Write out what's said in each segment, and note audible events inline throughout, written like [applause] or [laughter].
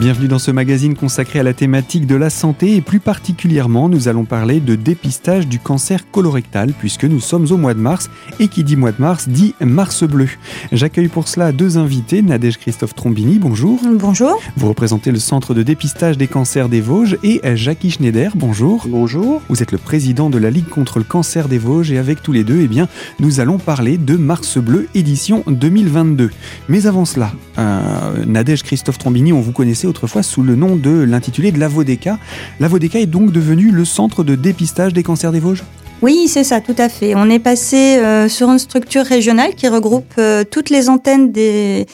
Bienvenue dans ce magazine consacré à la thématique de la santé et plus particulièrement nous allons parler de dépistage du cancer colorectal puisque nous sommes au mois de mars et qui dit mois de mars dit mars bleu. J'accueille pour cela deux invités, Nadège Christophe Trombini, bonjour. Bonjour. Vous représentez le centre de dépistage des cancers des Vosges et Jackie Schneider, bonjour. Bonjour. Vous êtes le président de la Ligue contre le cancer des Vosges et avec tous les deux, eh bien, nous allons parler de Mars bleu édition 2022. Mais avant cela, euh, Nadège Christophe Trombini, on vous connaissait autrefois sous le nom de l'intitulé de l'Avodeka. L'Avodeka est donc devenu le centre de dépistage des cancers des Vosges oui, c'est ça, tout à fait. On est passé euh, sur une structure régionale qui regroupe euh, toutes les antennes des,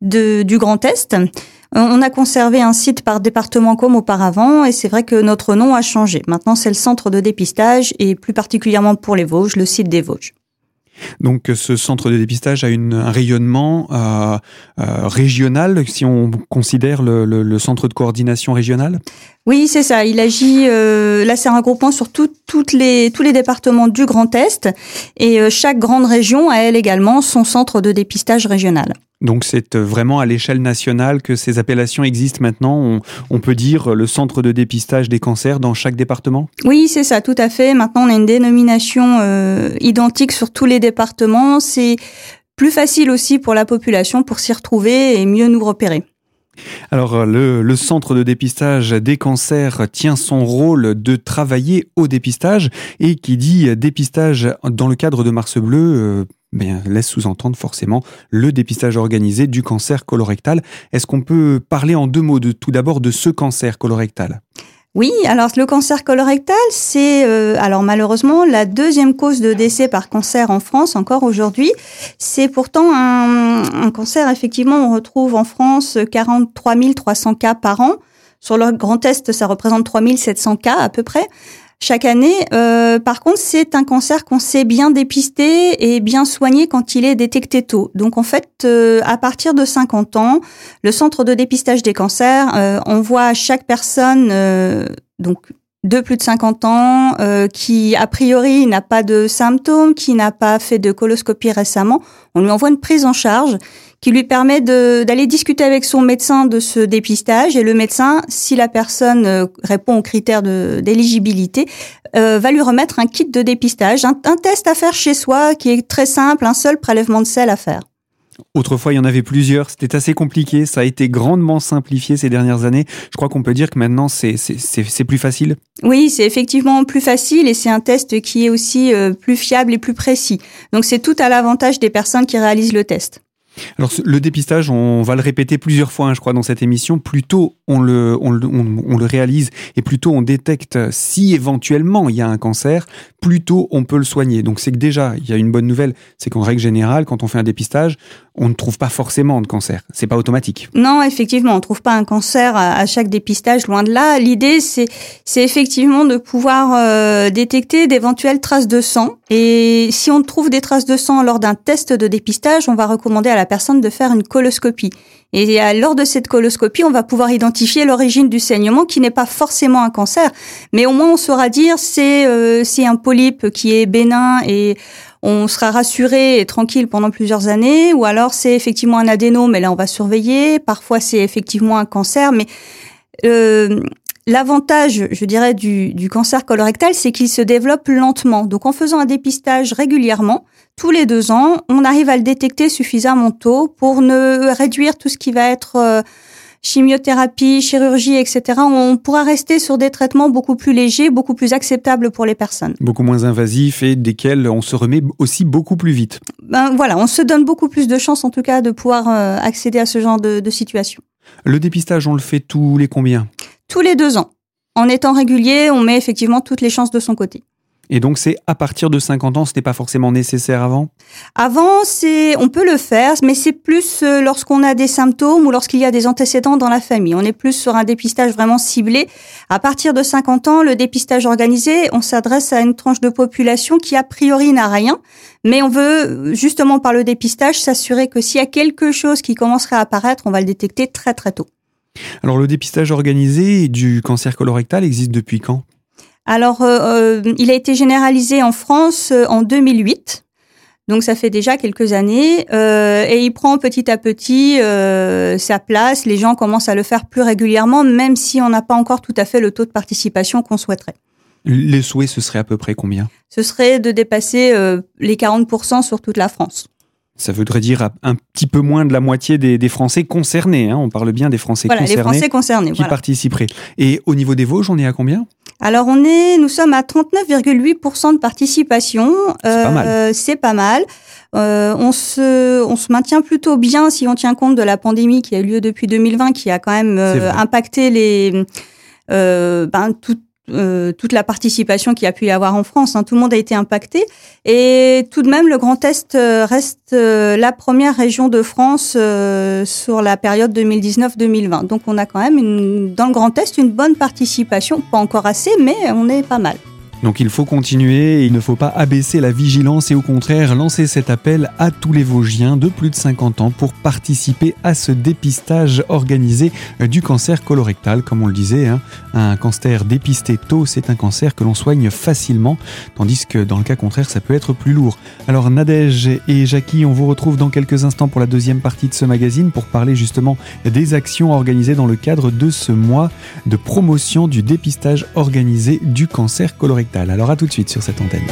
du Grand Est. On a conservé un site par département comme auparavant et c'est vrai que notre nom a changé. Maintenant, c'est le centre de dépistage et plus particulièrement pour les Vosges, le site des Vosges. Donc ce centre de dépistage a un rayonnement euh, euh, régional, si on considère le, le, le, centre de coordination régional Oui, c'est ça. Il agit, euh, là c'est un regroupement sur tout, toutes les, tous les départements du Grand Est, et euh, chaque grande région a elle également son centre de dépistage régional. Donc c'est vraiment à l'échelle nationale que ces appellations existent maintenant. On, on, peut dire le centre de dépistage des cancers dans chaque département? Oui, c'est ça, tout à fait. Maintenant, on a une dénomination euh, identique sur tous les départements. C'est plus facile aussi pour la population pour s'y retrouver et mieux nous repérer. Alors, le, le, centre de dépistage des cancers tient son rôle de travailler au dépistage et qui dit dépistage dans le cadre de Mars Bleu euh, bien, laisse sous-entendre forcément le dépistage organisé du cancer colorectal. Est-ce qu'on peut parler en deux mots tout d'abord de ce cancer colorectal? Oui, alors le cancer colorectal, c'est euh, alors malheureusement la deuxième cause de décès par cancer en France encore aujourd'hui. C'est pourtant un, un, cancer, effectivement, on retrouve en France 43 300 cas par an. Sur le Grand Est, ça représente 3700 cas à peu près chaque année. Euh, par contre, c'est un cancer qu'on sait bien dépister et bien soigner quand il est détecté tôt. Donc en fait, euh, à partir de 50 ans, le centre de dépistage des cancers euh, envoie à chaque personne euh, donc de plus de 50 ans, euh, qui a priori n'a pas de symptômes, qui n'a pas fait de coloscopie récemment, on lui envoie une prise en charge qui lui permet d'aller discuter avec son médecin de ce dépistage et le médecin, si la personne euh, répond aux critères d'éligibilité, euh, va lui remettre un kit de dépistage, un, un test à faire chez soi qui est très simple, un seul prélèvement de sel à faire. Autrefois, il y en avait plusieurs. C'était assez compliqué. Ça a été grandement simplifié ces dernières années. Je crois qu'on peut dire que maintenant, c'est plus facile. Oui, c'est effectivement plus facile et c'est un test qui est aussi euh, plus fiable et plus précis. Donc, c'est tout à l'avantage des personnes qui réalisent le test. Alors le dépistage, on va le répéter plusieurs fois, hein, je crois, dans cette émission. Plus tôt on le, réalise et plus tôt on détecte si éventuellement il y a un cancer, plus tôt on peut le soigner. Donc c'est que déjà, il y a une bonne nouvelle, c'est qu'en règle générale, quand on fait un dépistage, on ne trouve pas forcément de cancer. C'est pas automatique. Non, effectivement, on trouve pas un cancer à, chaque dépistage, loin de là. L'idée, c'est, c'est effectivement de pouvoir euh, détecter d'éventuelles traces de sang. Et si on trouve des traces de sang lors d'un test de dépistage, on va recommander à la personne de faire une coloscopie. Et lors de cette coloscopie, on va pouvoir identifier l'origine du saignement qui n'est pas forcément un cancer, mais au moins on saura dire c'est euh, c'est un polype qui est bénin et on sera rassuré et tranquille pendant plusieurs années, ou alors c'est effectivement un adénome, mais là on va surveiller. Parfois c'est effectivement un cancer, mais euh, L'avantage, je dirais, du, du cancer colorectal, c'est qu'il se développe lentement. Donc, en faisant un dépistage régulièrement, tous les deux ans, on arrive à le détecter suffisamment tôt pour ne réduire tout ce qui va être euh, chimiothérapie, chirurgie, etc. On pourra rester sur des traitements beaucoup plus légers, beaucoup plus acceptables pour les personnes. Beaucoup moins invasifs et desquels on se remet aussi beaucoup plus vite. Ben voilà, on se donne beaucoup plus de chances en tout cas de pouvoir euh, accéder à ce genre de, de situation. Le dépistage, on le fait tous les combien? Tous les deux ans. En étant régulier, on met effectivement toutes les chances de son côté. Et donc c'est à partir de 50 ans, ce n'est pas forcément nécessaire avant? Avant, c'est on peut le faire, mais c'est plus euh, lorsqu'on a des symptômes ou lorsqu'il y a des antécédents dans la famille. On est plus sur un dépistage vraiment ciblé. À partir de 50 ans, le dépistage organisé, on s'adresse à une tranche de population qui a priori n'a rien, mais on veut justement par le dépistage s'assurer que s'il y a quelque chose qui commencerait à apparaître, on va le détecter très très tôt. Alors le dépistage organisé du cancer colorectal existe depuis quand? Alors euh, euh, il a été généralisé en France euh, en 2008. Donc ça fait déjà quelques années euh, et il prend petit à petit euh, sa place. Les gens commencent à le faire plus régulièrement, même si on n'a pas encore tout à fait le taux de participation qu'on souhaiterait. Les souhaits, ce serait à peu près combien? Ce serait de dépasser euh, les 40% sur toute la France. Ça voudrait dire un petit peu moins de la moitié des, Français concernés. Hein. On parle bien des Français voilà, concernés, les Français concernés qui participeraient. Et au niveau des Vosges, on est à combien? Alors on est, nous sommes à 39,8% de participation. C'est pas mal. Euh, c'est pas mal. Euh, on se, on se maintient plutôt bien si on tient compte de la pandémie qui a eu lieu depuis 2020, qui a quand même euh, impacté les, euh, ben, tout, euh, toute la participation qu'il y a pu y avoir en France. Hein. Tout le monde a été impacté. Et tout de même, le Grand Est euh, reste euh, la première région de France sur la période 2019-2020. Donc on a quand même une, dans le Grand Est une bonne participation. Pas encore assez, mais on est pas mal. Donc il faut continuer, il ne faut pas abaisser la vigilance et au contraire lancer cet appel à tous les Vosgiens de plus de 50 ans pour participer à ce dépistage organisé du cancer colorectal. Comme on le disait, hein. un cancer dépisté tôt, c'est un cancer que l'on soigne facilement, tandis que dans le cas contraire, ça peut être plus lourd. Alors Nadège et Jackie, on vous retrouve dans quelques instants pour la deuxième partie de ce magazine pour parler justement des actions organisées dans le cadre de ce mois de promotion du dépistage organisé du cancer colorectal. Alors à tout de suite sur cette antenne.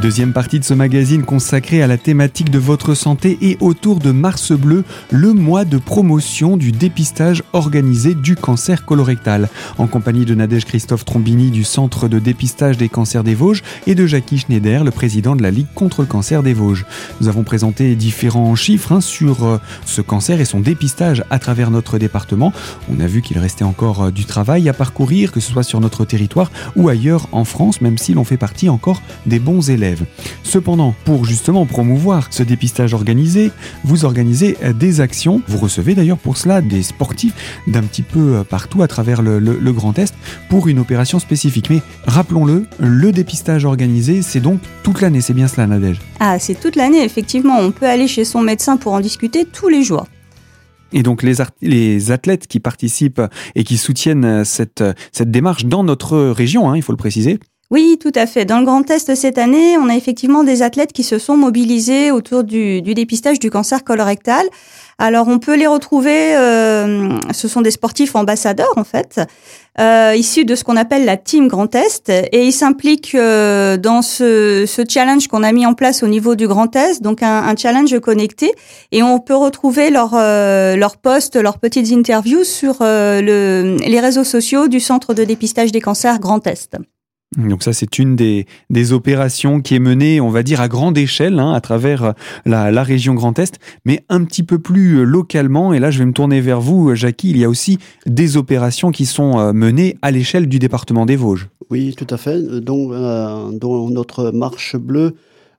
Deuxième partie de ce magazine consacré à la thématique de votre santé et autour de Mars Bleu, le mois de promotion du dépistage organisé du cancer colorectal. En compagnie de Nadège Christophe Trombini du Centre de dépistage des cancers des Vosges et de Jackie Schneider, le président de la Ligue contre le cancer des Vosges. Nous avons présenté différents chiffres hein, sur euh, ce cancer et son dépistage à travers notre département. On a vu qu'il restait encore euh, du travail à parcourir, que ce soit sur notre territoire ou ailleurs en France, même si l'on fait partie encore des bons élèves. Cependant, pour justement promouvoir ce dépistage organisé, vous organisez des actions. Vous recevez d'ailleurs pour cela des sportifs d'un petit peu partout à travers le, Grand Est pour une opération spécifique. Mais rappelons-le, le dépistage organisé, c'est donc toute l'année. C'est bien cela, Nadège Ah, c'est toute l'année, effectivement. On peut aller chez son médecin pour en discuter tous les jours. Et donc les, les, athlètes qui participent et qui soutiennent cette, cette démarche dans notre région, hein, il faut le préciser, oui, tout à fait. Dans le Grand Est cette année, on a effectivement des athlètes qui se sont mobilisés autour du, dépistage du cancer colorectal. Alors, on peut les retrouver. Euh, ce sont des sportifs ambassadeurs en fait, euh, issus de ce qu'on appelle la Team Grand Est, et ils s'impliquent euh, dans ce, challenge qu'on a mis en place au niveau du Grand Est, donc un, challenge connecté, et on peut retrouver leurs leur posts, leurs petites interviews sur le, les réseaux sociaux du Centre de dépistage des cancers Grand Est. Donc ça, c'est une des, des, opérations qui est menée, on va dire, à grande échelle, hein, à travers la, la, région Grand Est, mais un petit peu plus localement. Et là, je vais me tourner vers vous, Jackie. Il y a aussi des opérations qui sont euh, menées à l'échelle du département des Vosges. Oui, tout à fait. Donc, euh, dans notre marche bleue,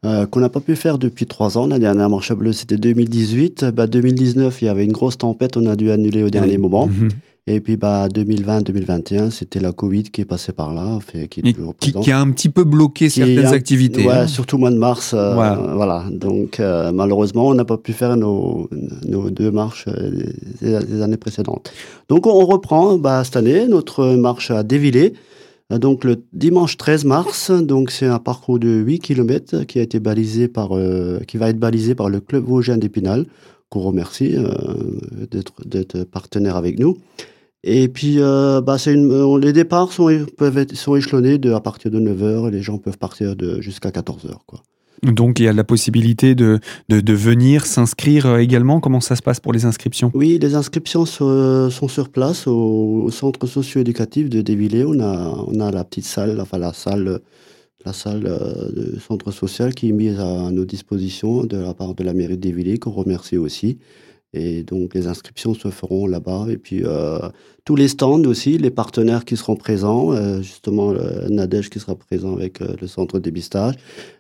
euh, qu'on n'a pas pu faire depuis trois ans. La dernière marche bleue, c'était 2018. Bah, 2019, il y avait une grosse tempête, on a dû annuler au dernier moment. Mhm. Et puis bah 2020-2021, c'était la Covid qui est passée par là, fait, qui, qui, a un petit peu bloqué certaines activités. Ouais, hein. surtout au mois de mars. Euh, voilà. Donc euh, malheureusement, on n'a pas pu faire nos, nos deux marches des, années précédentes. Donc on reprend bah, cette année notre marche à Dévillé. Donc le dimanche 13 mars, donc c'est un parcours de 8 km qui a été balisé par, qui va être balisé par le club Vosgien d'Épinal qu'on remercie d'être partenaire avec nous. Et puis, euh, bah, c'est euh, les départs sont, peuvent sont échelonnés à partir de 9h et les gens peuvent partir de, jusqu'à 14h. Quoi. Donc il y a la possibilité de, venir s'inscrire euh, également. Comment ça se passe pour les inscriptions? Oui, les inscriptions sont, sur place au, centre socio-éducatif de Dévillé. On a, on a la petite salle, enfin la salle, la salle de centre social qui est mise à nos dispositions de la part de la mairie de Dévillé, qu'on remercie aussi. Et donc les inscriptions se feront là-bas. Et puis euh, tous les stands aussi, les partenaires qui seront présents, euh, justement Nadège qui sera présent avec euh, le centre de dépistage.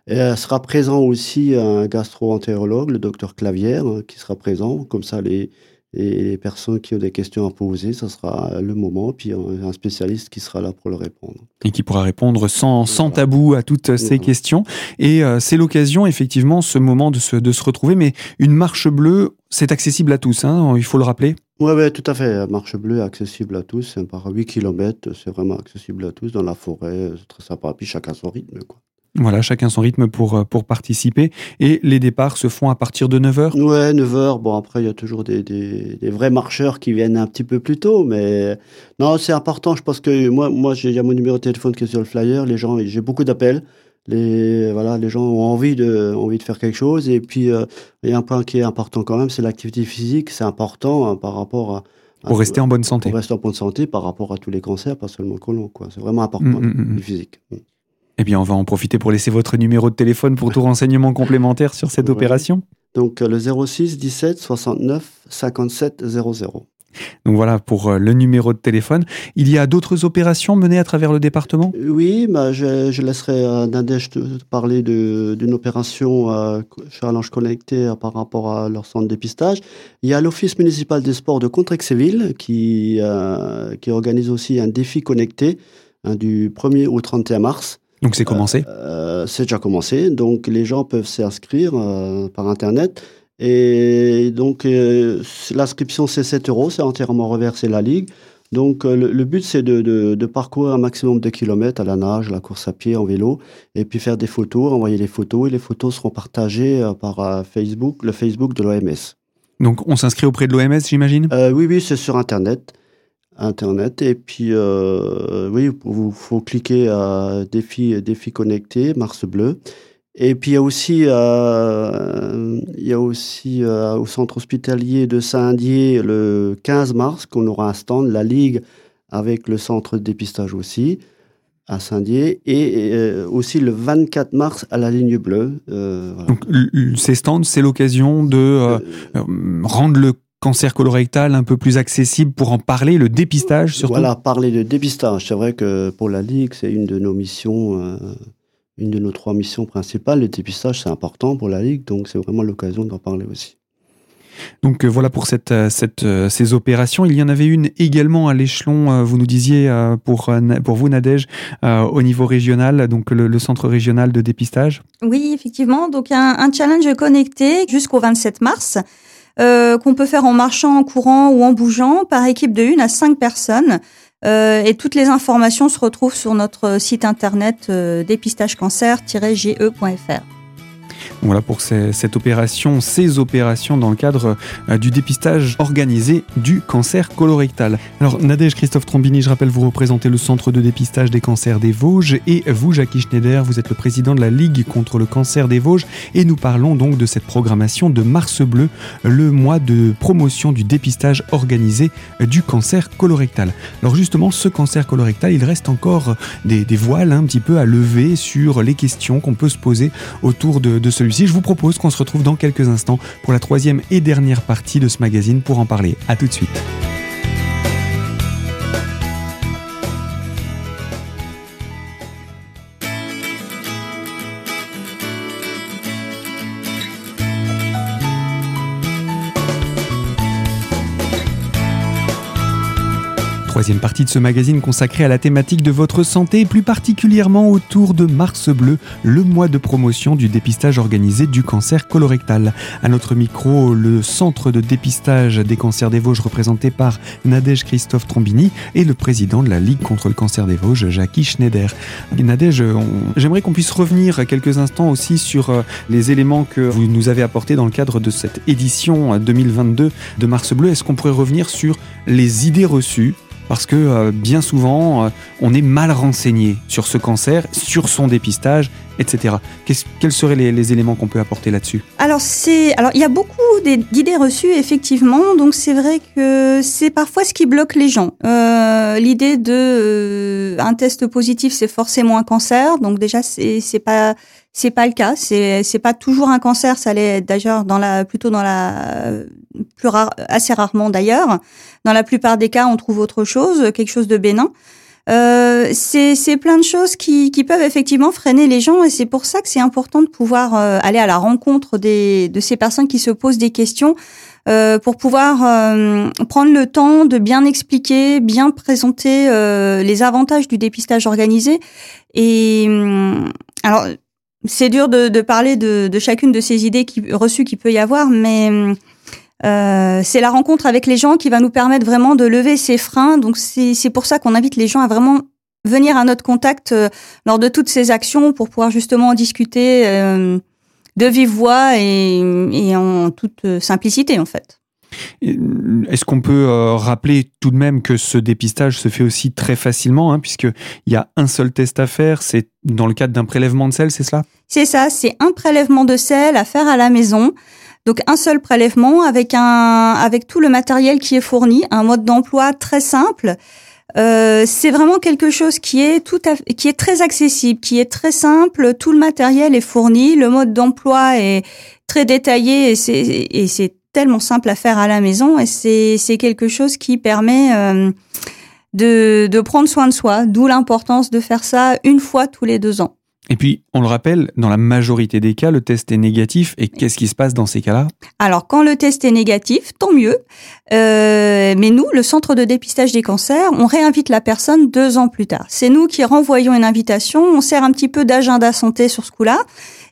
Et sera présent aussi un gastro-entérologue, le docteur Clavière, hein, qui sera présent. Comme ça, les, Et les personnes qui ont des questions à poser, ce sera le moment, puis un spécialiste qui sera là pour le répondre. Et qui pourra répondre sans, sans tabou à toutes ces questions. Et euh, c'est l'occasion, effectivement, ce moment de se, de se retrouver. Mais une marche bleue, c'est accessible à tous, hein, il faut le rappeler. Oui, ouais, tout à fait. Marche bleue, accessible à tous. C'est par 8 km, c'est vraiment accessible à tous dans la forêt. C'est très sympa. Puis chacun son rythme. Quoi. Voilà, chacun son rythme pour, euh, pour participer. Et les départs se font à partir de 9h Ouais, 9h. Bon, après, il y a toujours des, des, des, vrais marcheurs qui viennent un petit peu plus tôt. Mais non, c'est important. Je pense que moi, moi j'ai mon numéro de téléphone qui est sur le flyer. Les gens, j'ai beaucoup d'appels. Les, voilà, les gens ont envie de, envie de faire quelque chose. Et puis, euh, il y a un point qui est important quand même, c'est l'activité physique. C'est important hein, par rapport à, pour rester en bonne santé. Pour rester en bonne santé par rapport à tous les cancers, pas seulement le côlon. C'est vraiment important, mmh, mmh, mmh. le physique. Eh bien, on va en profiter pour laisser votre numéro de téléphone pour tout renseignement complémentaire sur cette opération. Donc, le 06 17 69 57 00. Donc voilà pour euh, le numéro de téléphone. Il y a d'autres opérations menées à travers le département? Oui, bah, je, je laisserai euh, Nadège te parler d'une opération euh, Challenge Connecté euh, par rapport à leur centre de dépistage. Il y a l'Office municipal des sports de Contrexéville qui, euh, qui organise aussi un défi connecté hein, du 1er au 31 mars. Donc c'est commencé euh, C'est déjà commencé. Donc les gens peuvent s'inscrire euh, par Internet. Et donc euh, l'inscription c'est 7 euros, c'est entièrement reversé la Ligue. Donc le, le, but c'est de, de, de, parcourir un maximum de kilomètres à la nage, à la course à pied, en vélo, et puis faire des photos, envoyer les photos, et les photos seront partagées par Facebook, le Facebook de l'OMS. Donc on s'inscrit auprès de l'OMS, j'imagine? Oui, oui, c'est sur Internet. Internet. Et puis, euh, oui, il faut cliquer à défi, défi connecté, Mars bleu. Et puis, il y a aussi, euh, il y a aussi euh, au centre hospitalier de Saint-Dié, le 15 mars, qu'on aura un stand, la Ligue, avec le centre de dépistage aussi, à Saint-Dié. Et euh, aussi le 24 mars, à la ligne bleue. Euh, voilà. Donc, ces stands, c'est l'occasion de euh, rendre le cancer colorectal un peu plus accessible pour en parler, le dépistage surtout? Voilà, parler de dépistage. C'est vrai que pour la Ligue, c'est une de nos missions, euh, une de nos trois missions principales. Le dépistage, c'est important pour la Ligue, donc c'est vraiment l'occasion d'en parler aussi. Donc euh, voilà pour cette, cette, euh, ces opérations. Il y en avait une également à l'échelon, euh, vous nous disiez, euh, pour, pour vous, Nadège, au niveau régional, donc le, le, centre régional de dépistage. Oui, effectivement. Donc un, un challenge connecté jusqu'au 27 mars euh, qu'on peut faire en marchant, en courant ou en bougeant, par équipe de une à cinq personnes. Euh, et toutes les informations se retrouvent sur notre site internet euh, dépistagecancer-ge.fr. Voilà pour cette opération, ces opérations dans le cadre euh, du dépistage organisé du cancer colorectal. Alors Nadège Christophe Trombini, je rappelle, vous représentez le centre de dépistage des cancers des Vosges et vous, Jackie Schneider, vous êtes le président de la Ligue contre le cancer des Vosges et nous parlons donc de cette programmation de Mars Bleu, le mois de promotion du dépistage organisé du cancer colorectal. Alors justement, ce cancer colorectal, il reste encore des, des voiles un petit peu à lever sur les questions qu'on peut se poser autour de celui-ci. Je vous propose qu'on se retrouve dans quelques instants pour la troisième et dernière partie de ce magazine pour en parler. A tout de suite. Troisième partie de ce magazine consacré à la thématique de votre santé plus particulièrement autour de Mars Bleu, le mois de promotion du dépistage organisé du cancer colorectal. À notre micro, le centre de dépistage des cancers des Vosges représenté par Nadège Christophe Trombini et le président de la Ligue contre le cancer des Vosges, Jackie Schneider. Nadège, j'aimerais qu'on puisse revenir quelques instants aussi sur euh, les éléments que vous nous avez apportés dans le cadre de cette édition 2022 de Mars Bleu. Est-ce qu'on pourrait revenir sur les idées reçues parce que euh, bien souvent, euh, on est mal renseigné sur ce cancer, sur son dépistage, etc. quels seraient les, les éléments qu'on peut apporter là-dessus? Alors, c'est, alors il y a beaucoup d'idées reçues, effectivement. Donc, c'est vrai que c'est parfois ce qui bloque les gens. Euh, l'idée de euh, un test positif, c'est forcément un cancer. Donc, déjà, c'est, c'est pas c'est pas le cas. C'est c'est pas toujours un cancer. Ça l'est d'ailleurs dans la plutôt dans la plus rare, assez rarement d'ailleurs. Dans la plupart des cas, on trouve autre chose, quelque chose de bénin. Euh, c'est plein de choses qui, qui peuvent effectivement freiner les gens et c'est pour ça que c'est important de pouvoir euh, aller à la rencontre des, de ces personnes qui se posent des questions pour pouvoir prendre le temps de bien expliquer, bien présenter les avantages du dépistage organisé. Et hum, alors, c'est dur de, parler de, chacune de ces idées reçues qu'il peut y avoir, mais euh, c'est la rencontre avec les gens qui va nous permettre vraiment de lever ces freins. Donc c'est pour ça qu'on invite les gens à vraiment venir à notre contact euh, lors de toutes ces actions pour pouvoir justement discuter euh, de vive voix et, en toute simplicité en fait. Est-ce qu'on peut rappeler tout de même que ce dépistage se fait aussi très facilement, hein, puisqu'il y a un seul test à faire, c'est dans le cadre d'un prélèvement de sel, c'est cela? C'est ça, c'est un prélèvement de sel à faire à la maison. Donc un seul prélèvement avec un avec tout le matériel qui est fourni, un mode d'emploi très simple. Euh, c'est vraiment quelque chose qui est tout à, qui est très accessible, qui est très simple. Tout le matériel est fourni, le mode d'emploi est très détaillé et c'est tellement simple à faire à la maison et c'est quelque chose qui permet euh, de de prendre soin de soi. D'où l'importance de faire ça une fois tous les deux ans. Et puis, on le rappelle, dans la majorité des cas, le test est négatif. Et qu'est-ce qui se passe dans ces cas-là? Alors, quand le test est négatif, tant mieux. Euh, mais nous, le centre de dépistage des cancers, on réinvite la personne deux ans plus tard. C'est nous qui renvoyons une invitation. On sert un petit peu d'agenda santé sur ce coup-là.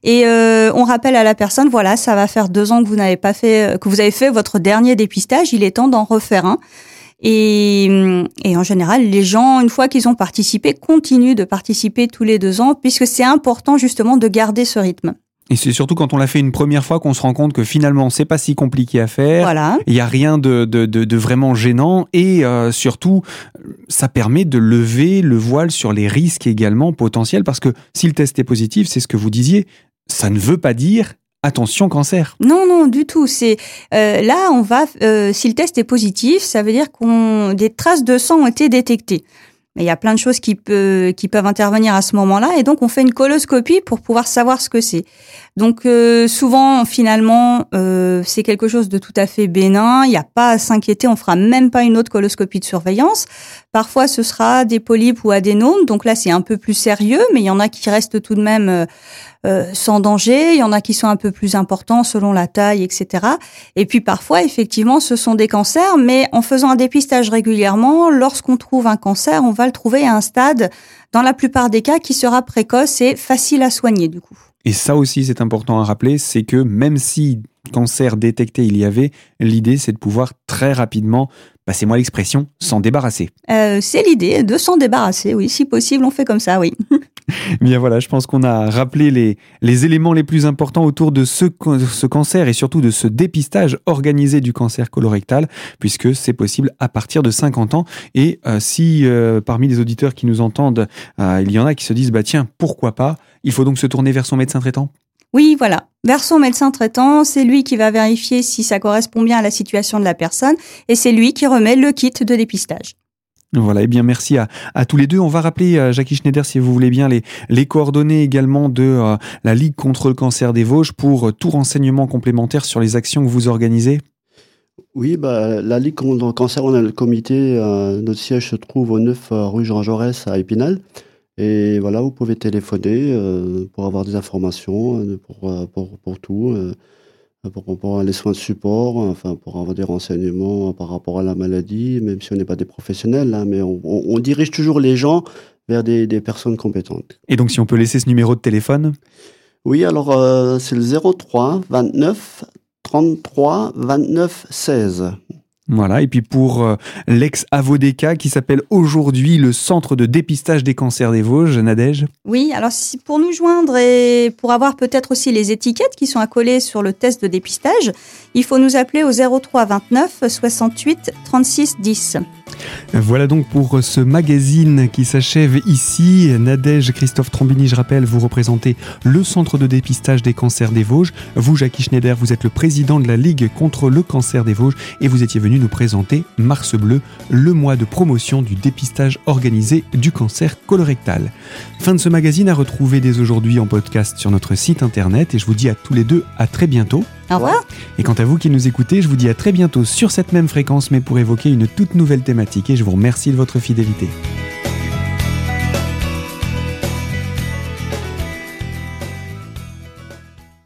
Et euh, on rappelle à la personne, voilà, ça va faire deux ans que vous n'avez pas fait, que vous avez fait votre dernier dépistage. Il est temps d'en refaire un. Et, et, en général, les gens, une fois qu'ils ont participé, continuent de participer tous les deux ans, puisque c'est important justement de garder ce rythme. Et c'est surtout quand on l'a fait une première fois qu'on se rend compte que finalement c'est pas si compliqué à faire. Voilà. Il y a rien de, de, de, de, vraiment gênant et euh, surtout ça permet de lever le voile sur les risques également potentiels parce que si le test est positif, c'est ce que vous disiez, ça ne veut pas dire attention cancer. Non, non, du tout. C'est euh, là, on va. Euh, si le test est positif, ça veut dire qu'on des traces de sang ont été détectées. Il y a plein de choses qui peuvent intervenir à ce moment-là, et donc on fait une coloscopie pour pouvoir savoir ce que c'est. Donc euh, souvent, finalement, euh, c'est quelque chose de tout à fait bénin. Il n'y a pas à s'inquiéter. On fera même pas une autre coloscopie de surveillance. Parfois, ce sera des polypes ou adénomes. Donc là, c'est un peu plus sérieux, mais il y en a qui restent tout de même euh, euh, sans danger. Il y en a qui sont un peu plus importants selon la taille, etc. Et puis parfois, effectivement, ce sont des cancers, mais en faisant un dépistage régulièrement, lorsqu'on trouve un cancer, on va le trouver à un stade, dans la plupart des cas, qui sera précoce et facile à soigner du coup. Et ça aussi, c'est important à rappeler, c'est que même si cancer détecté il y avait, l'idée c'est de pouvoir très rapidement, passez-moi l'expression, s'en débarrasser. Euh, c'est l'idée de s'en débarrasser, oui, si possible, on fait comme ça, oui. [laughs] Bien voilà, je pense qu'on a rappelé les, les éléments les plus importants autour de ce, ce cancer et surtout de ce dépistage organisé du cancer colorectal, puisque c'est possible à partir de 50 ans. Et euh, si euh, parmi les auditeurs qui nous entendent, il y en a qui se disent, bah tiens, pourquoi pas, il faut donc se tourner vers son médecin traitant oui, voilà. Vers son médecin traitant, c'est lui qui va vérifier si ça correspond bien à la situation de la personne et c'est lui qui remet le kit de dépistage. Voilà, et eh bien merci à, à, tous les deux. On va rappeler, euh, Jackie Schneider, si vous voulez bien, les, les coordonnées également de euh, la Ligue contre le cancer des Vosges pour euh, tout renseignement complémentaire sur les actions que vous organisez. Oui, bah, la Ligue contre le cancer, on a le comité, notre siège se trouve au 9 rue Jean Jaurès à Épinal. Et voilà, vous pouvez téléphoner euh, pour avoir des informations, euh, pour, euh, pour, pour tout, pour, pour, les soins de support, enfin pour avoir des renseignements par rapport à la maladie, même si on n'est pas des professionnels, hein, mais on, on, dirige toujours les gens vers des, des, personnes compétentes. Et donc si on peut laisser ce numéro de téléphone? Oui, alors c'est le 03 29 33 29 16. Voilà, et puis pour euh, l'ex-Avodeka qui s'appelle aujourd'hui le Centre de dépistage des cancers des Vosges, Nadège Oui, alors si, pour nous joindre et pour avoir peut-être aussi les étiquettes qui sont accolées sur le test de dépistage, il faut nous appeler au 03 29 68 36 10. Voilà donc pour ce magazine qui s'achève ici. Nadège Christophe Trombini, je rappelle, vous représentez le centre de dépistage des cancers des Vosges. Vous, Jackie Schneider, vous êtes le président de la Ligue contre le cancer des Vosges et vous étiez venu nous présenter Mars Bleu, le mois de promotion du dépistage organisé du cancer colorectal. Fin de ce magazine à retrouver dès aujourd'hui en podcast sur notre site internet et je vous dis à tous les deux à très bientôt. Au revoir. Et quant à vous qui nous écoutez, je vous dis à très bientôt sur cette même fréquence mais pour évoquer une toute nouvelle thématique et je vous remercie de votre fidélité.